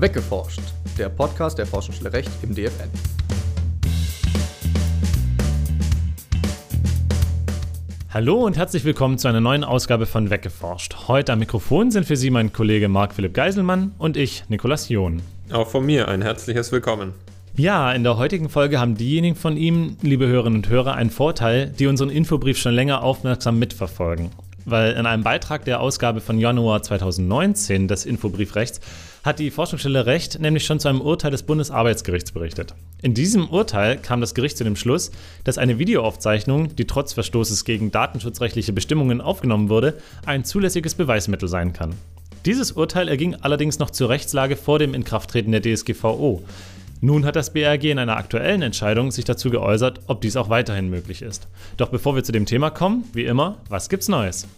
Weggeforscht, der Podcast der Forschungsstelle Recht im DFN. Hallo und herzlich willkommen zu einer neuen Ausgabe von Weggeforscht. Heute am Mikrofon sind für Sie mein Kollege Marc-Philipp Geiselmann und ich, Nikolas John. Auch von mir ein herzliches Willkommen. Ja, in der heutigen Folge haben diejenigen von Ihnen, liebe Hörerinnen und Hörer, einen Vorteil, die unseren Infobrief schon länger aufmerksam mitverfolgen. Weil in einem Beitrag der Ausgabe von Januar 2019 des Infobriefrechts hat die Forschungsstelle Recht nämlich schon zu einem Urteil des Bundesarbeitsgerichts berichtet. In diesem Urteil kam das Gericht zu dem Schluss, dass eine Videoaufzeichnung, die trotz Verstoßes gegen datenschutzrechtliche Bestimmungen aufgenommen wurde, ein zulässiges Beweismittel sein kann. Dieses Urteil erging allerdings noch zur Rechtslage vor dem Inkrafttreten der DSGVO. Nun hat das BRG in einer aktuellen Entscheidung sich dazu geäußert, ob dies auch weiterhin möglich ist. Doch bevor wir zu dem Thema kommen, wie immer, was gibt's Neues?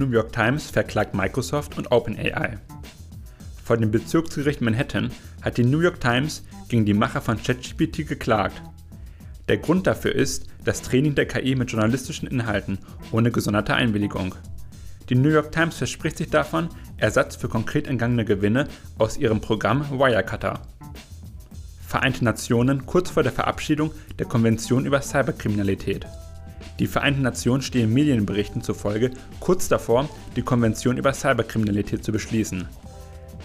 New York Times verklagt Microsoft und OpenAI. Vor dem Bezirksgericht Manhattan hat die New York Times gegen die Macher von ChatGPT geklagt. Der Grund dafür ist das Training der KI mit journalistischen Inhalten ohne gesonderte Einwilligung. Die New York Times verspricht sich davon Ersatz für konkret entgangene Gewinne aus ihrem Programm Wirecutter. Vereinte Nationen kurz vor der Verabschiedung der Konvention über Cyberkriminalität. Die Vereinten Nationen stehen Medienberichten zufolge kurz davor, die Konvention über Cyberkriminalität zu beschließen.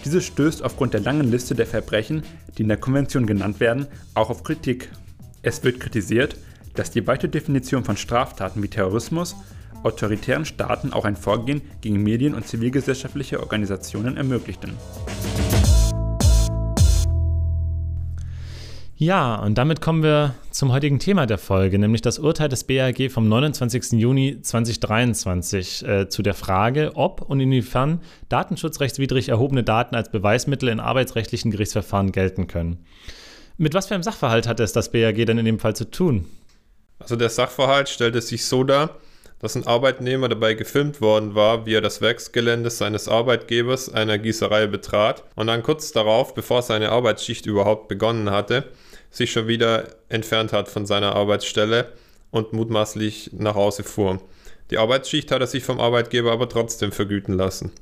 Diese stößt aufgrund der langen Liste der Verbrechen, die in der Konvention genannt werden, auch auf Kritik. Es wird kritisiert, dass die weite Definition von Straftaten wie Terrorismus autoritären Staaten auch ein Vorgehen gegen Medien und zivilgesellschaftliche Organisationen ermöglichten. Ja, und damit kommen wir zum heutigen Thema der Folge, nämlich das Urteil des BAG vom 29. Juni 2023 äh, zu der Frage, ob und inwiefern datenschutzrechtswidrig erhobene Daten als Beweismittel in arbeitsrechtlichen Gerichtsverfahren gelten können. Mit was für einem Sachverhalt hat es das BAG denn in dem Fall zu tun? Also der Sachverhalt stellte sich so dar, dass ein Arbeitnehmer dabei gefilmt worden war, wie er das Werksgelände seines Arbeitgebers einer Gießerei betrat und dann kurz darauf, bevor seine Arbeitsschicht überhaupt begonnen hatte, sich schon wieder entfernt hat von seiner Arbeitsstelle und mutmaßlich nach Hause fuhr. Die Arbeitsschicht hat er sich vom Arbeitgeber aber trotzdem vergüten lassen.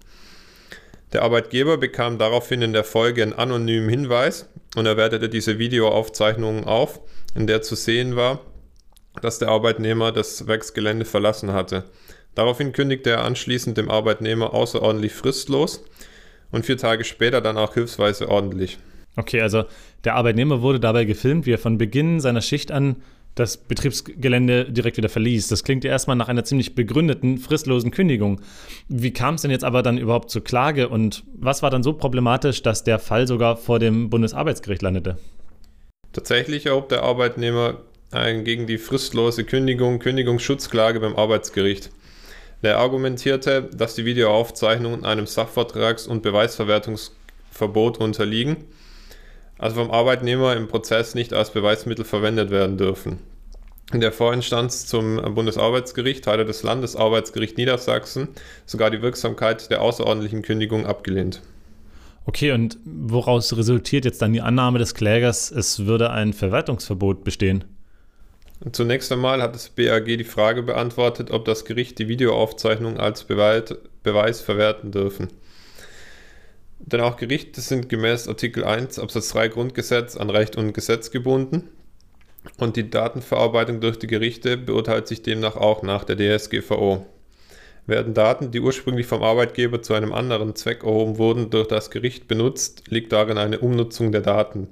Der Arbeitgeber bekam daraufhin in der Folge einen anonymen Hinweis und er wertete diese Videoaufzeichnungen auf, in der zu sehen war, dass der Arbeitnehmer das Werksgelände verlassen hatte. Daraufhin kündigte er anschließend dem Arbeitnehmer außerordentlich fristlos und vier Tage später dann auch hilfsweise ordentlich. Okay, also der Arbeitnehmer wurde dabei gefilmt, wie er von Beginn seiner Schicht an das Betriebsgelände direkt wieder verließ. Das klingt ja erstmal nach einer ziemlich begründeten, fristlosen Kündigung. Wie kam es denn jetzt aber dann überhaupt zur Klage und was war dann so problematisch, dass der Fall sogar vor dem Bundesarbeitsgericht landete? Tatsächlich erhob der Arbeitnehmer gegen die fristlose Kündigung Kündigungsschutzklage beim Arbeitsgericht. Der argumentierte, dass die Videoaufzeichnungen einem Sachvertrags- und Beweisverwertungsverbot unterliegen also vom Arbeitnehmer im Prozess nicht als Beweismittel verwendet werden dürfen. In der Vorinstanz zum Bundesarbeitsgericht hatte das Landesarbeitsgericht Niedersachsen sogar die Wirksamkeit der außerordentlichen Kündigung abgelehnt. Okay, und woraus resultiert jetzt dann die Annahme des Klägers, es würde ein Verwertungsverbot bestehen? Zunächst einmal hat das BAG die Frage beantwortet, ob das Gericht die Videoaufzeichnung als Beweis verwerten dürfen. Denn auch Gerichte sind gemäß Artikel 1 Absatz 3 Grundgesetz an Recht und Gesetz gebunden und die Datenverarbeitung durch die Gerichte beurteilt sich demnach auch nach der DSGVO. Werden Daten, die ursprünglich vom Arbeitgeber zu einem anderen Zweck erhoben wurden, durch das Gericht benutzt, liegt darin eine Umnutzung der Daten.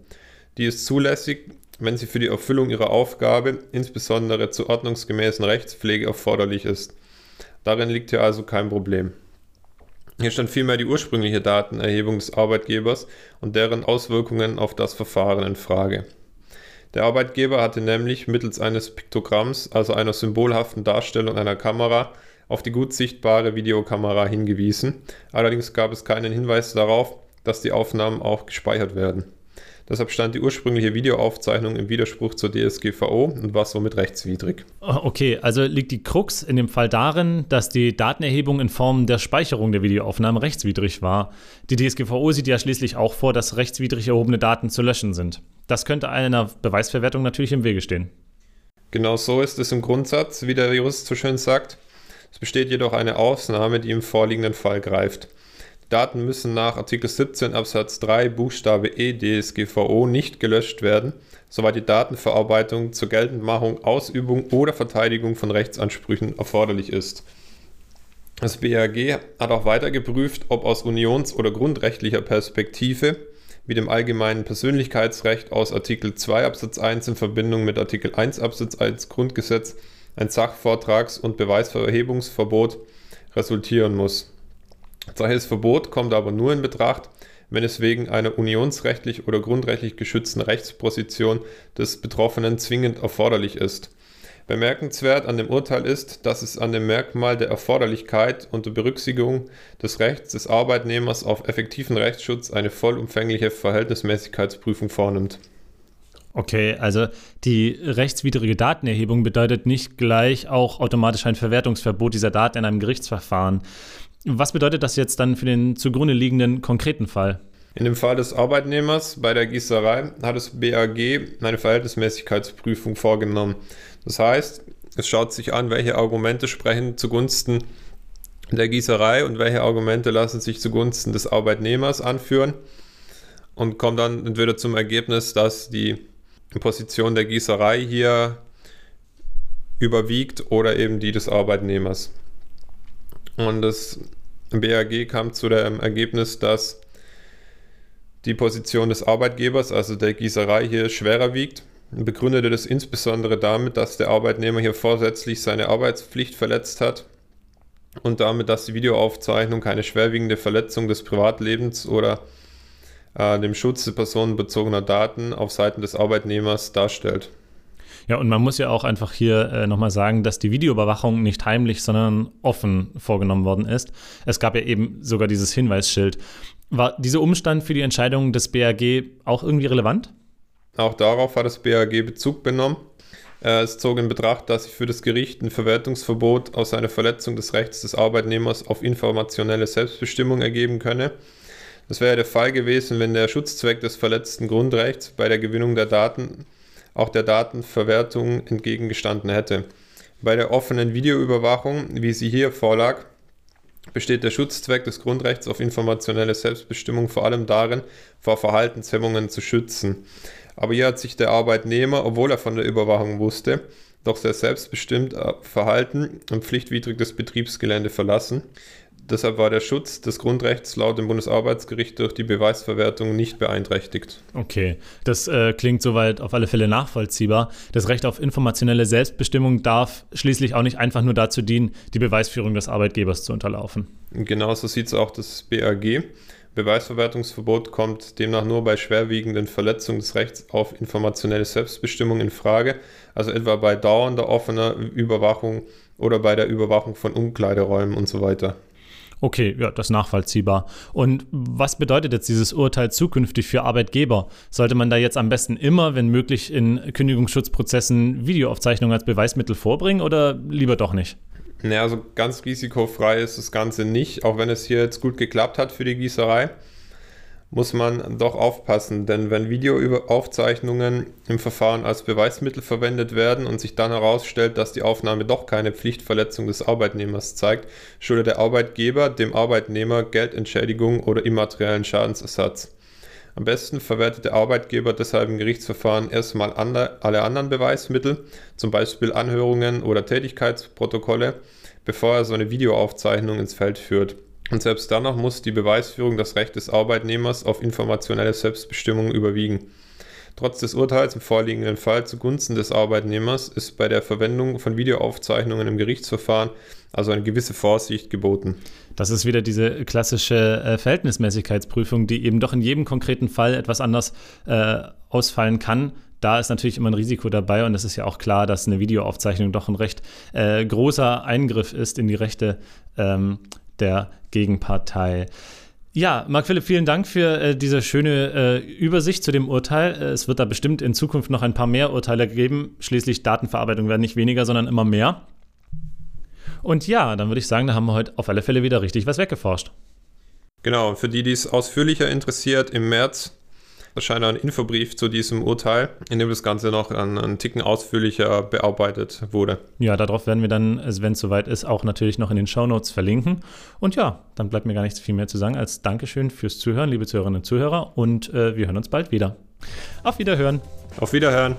Die ist zulässig, wenn sie für die Erfüllung ihrer Aufgabe, insbesondere zur ordnungsgemäßen Rechtspflege, erforderlich ist. Darin liegt hier also kein Problem. Hier stand vielmehr die ursprüngliche Datenerhebung des Arbeitgebers und deren Auswirkungen auf das Verfahren in Frage. Der Arbeitgeber hatte nämlich mittels eines Piktogramms, also einer symbolhaften Darstellung einer Kamera, auf die gut sichtbare Videokamera hingewiesen. Allerdings gab es keinen Hinweis darauf, dass die Aufnahmen auch gespeichert werden. Deshalb stand die ursprüngliche Videoaufzeichnung im Widerspruch zur DSGVO und war somit rechtswidrig. Oh, okay, also liegt die Krux in dem Fall darin, dass die Datenerhebung in Form der Speicherung der Videoaufnahmen rechtswidrig war. Die DSGVO sieht ja schließlich auch vor, dass rechtswidrig erhobene Daten zu löschen sind. Das könnte einer Beweisverwertung natürlich im Wege stehen. Genau so ist es im Grundsatz, wie der Jurist so schön sagt. Es besteht jedoch eine Ausnahme, die im vorliegenden Fall greift. Daten müssen nach Artikel 17 Absatz 3 Buchstabe E DSGVO nicht gelöscht werden, soweit die Datenverarbeitung zur Geltendmachung, Ausübung oder Verteidigung von Rechtsansprüchen erforderlich ist. Das BAG hat auch weiter geprüft, ob aus unions- oder grundrechtlicher Perspektive, wie dem allgemeinen Persönlichkeitsrecht aus Artikel 2 Absatz 1 in Verbindung mit Artikel 1 Absatz 1 Grundgesetz, ein Sachvortrags- und Beweisverhebungsverbot resultieren muss. Solches Verbot kommt aber nur in Betracht, wenn es wegen einer unionsrechtlich oder grundrechtlich geschützten Rechtsposition des Betroffenen zwingend erforderlich ist. Bemerkenswert an dem Urteil ist, dass es an dem Merkmal der Erforderlichkeit unter Berücksichtigung des Rechts des Arbeitnehmers auf effektiven Rechtsschutz eine vollumfängliche Verhältnismäßigkeitsprüfung vornimmt. Okay, also die rechtswidrige Datenerhebung bedeutet nicht gleich auch automatisch ein Verwertungsverbot dieser Daten in einem Gerichtsverfahren. Was bedeutet das jetzt dann für den zugrunde liegenden konkreten Fall? In dem Fall des Arbeitnehmers bei der Gießerei hat das BAG eine Verhältnismäßigkeitsprüfung vorgenommen. Das heißt, es schaut sich an, welche Argumente sprechen zugunsten der Gießerei und welche Argumente lassen sich zugunsten des Arbeitnehmers anführen und kommt dann entweder zum Ergebnis, dass die Position der Gießerei hier überwiegt oder eben die des Arbeitnehmers. Und das BAG kam zu dem Ergebnis, dass die Position des Arbeitgebers, also der Gießerei, hier schwerer wiegt. Begründete das insbesondere damit, dass der Arbeitnehmer hier vorsätzlich seine Arbeitspflicht verletzt hat und damit, dass die Videoaufzeichnung keine schwerwiegende Verletzung des Privatlebens oder äh, dem Schutz personenbezogener Daten auf Seiten des Arbeitnehmers darstellt. Ja, und man muss ja auch einfach hier äh, nochmal sagen, dass die Videoüberwachung nicht heimlich, sondern offen vorgenommen worden ist. Es gab ja eben sogar dieses Hinweisschild. War dieser Umstand für die Entscheidung des BAG auch irgendwie relevant? Auch darauf hat das BAG Bezug genommen. Äh, es zog in Betracht, dass sich für das Gericht ein Verwertungsverbot aus einer Verletzung des Rechts des Arbeitnehmers auf informationelle Selbstbestimmung ergeben könne. Das wäre der Fall gewesen, wenn der Schutzzweck des verletzten Grundrechts bei der Gewinnung der Daten auch der Datenverwertung entgegengestanden hätte. Bei der offenen Videoüberwachung, wie sie hier vorlag, besteht der Schutzzweck des Grundrechts auf informationelle Selbstbestimmung vor allem darin, vor Verhaltenshemmungen zu schützen. Aber hier hat sich der Arbeitnehmer, obwohl er von der Überwachung wusste, doch sehr selbstbestimmt äh, verhalten und pflichtwidrig das Betriebsgelände verlassen. Deshalb war der Schutz des Grundrechts laut dem Bundesarbeitsgericht durch die Beweisverwertung nicht beeinträchtigt. Okay, das äh, klingt soweit auf alle Fälle nachvollziehbar. Das Recht auf informationelle Selbstbestimmung darf schließlich auch nicht einfach nur dazu dienen, die Beweisführung des Arbeitgebers zu unterlaufen. Genauso sieht es auch das BAG. Beweisverwertungsverbot kommt demnach nur bei schwerwiegenden Verletzungen des Rechts auf informationelle Selbstbestimmung in Frage, also etwa bei dauernder offener Überwachung oder bei der Überwachung von Umkleideräumen und so weiter. Okay, ja, das ist nachvollziehbar. Und was bedeutet jetzt dieses Urteil zukünftig für Arbeitgeber? Sollte man da jetzt am besten immer, wenn möglich, in Kündigungsschutzprozessen Videoaufzeichnungen als Beweismittel vorbringen oder lieber doch nicht? Naja, also ganz risikofrei ist das Ganze nicht, auch wenn es hier jetzt gut geklappt hat für die Gießerei muss man doch aufpassen, denn wenn Videoaufzeichnungen im Verfahren als Beweismittel verwendet werden und sich dann herausstellt, dass die Aufnahme doch keine Pflichtverletzung des Arbeitnehmers zeigt, schuldet der Arbeitgeber dem Arbeitnehmer Geldentschädigung oder immateriellen Schadensersatz. Am besten verwertet der Arbeitgeber deshalb im Gerichtsverfahren erstmal alle anderen Beweismittel, zum Beispiel Anhörungen oder Tätigkeitsprotokolle, bevor er so eine Videoaufzeichnung ins Feld führt. Und selbst danach muss die Beweisführung das Recht des Arbeitnehmers auf informationelle Selbstbestimmung überwiegen. Trotz des Urteils im vorliegenden Fall zugunsten des Arbeitnehmers ist bei der Verwendung von Videoaufzeichnungen im Gerichtsverfahren also eine gewisse Vorsicht geboten. Das ist wieder diese klassische äh, Verhältnismäßigkeitsprüfung, die eben doch in jedem konkreten Fall etwas anders äh, ausfallen kann. Da ist natürlich immer ein Risiko dabei und es ist ja auch klar, dass eine Videoaufzeichnung doch ein recht äh, großer Eingriff ist in die Rechte ähm, der Gegenpartei. Ja, Marc Philipp, vielen Dank für äh, diese schöne äh, Übersicht zu dem Urteil. Äh, es wird da bestimmt in Zukunft noch ein paar mehr Urteile geben. Schließlich Datenverarbeitung werden nicht weniger, sondern immer mehr. Und ja, dann würde ich sagen, da haben wir heute auf alle Fälle wieder richtig was weggeforscht. Genau, für die, die es ausführlicher interessiert, im März erscheint ein Infobrief zu diesem Urteil, in dem das Ganze noch einen, einen Ticken ausführlicher bearbeitet wurde. Ja, darauf werden wir dann, wenn es soweit ist, auch natürlich noch in den Shownotes verlinken. Und ja, dann bleibt mir gar nichts viel mehr zu sagen als Dankeschön fürs Zuhören, liebe Zuhörerinnen und Zuhörer. Und äh, wir hören uns bald wieder. Auf Wiederhören. Auf Wiederhören.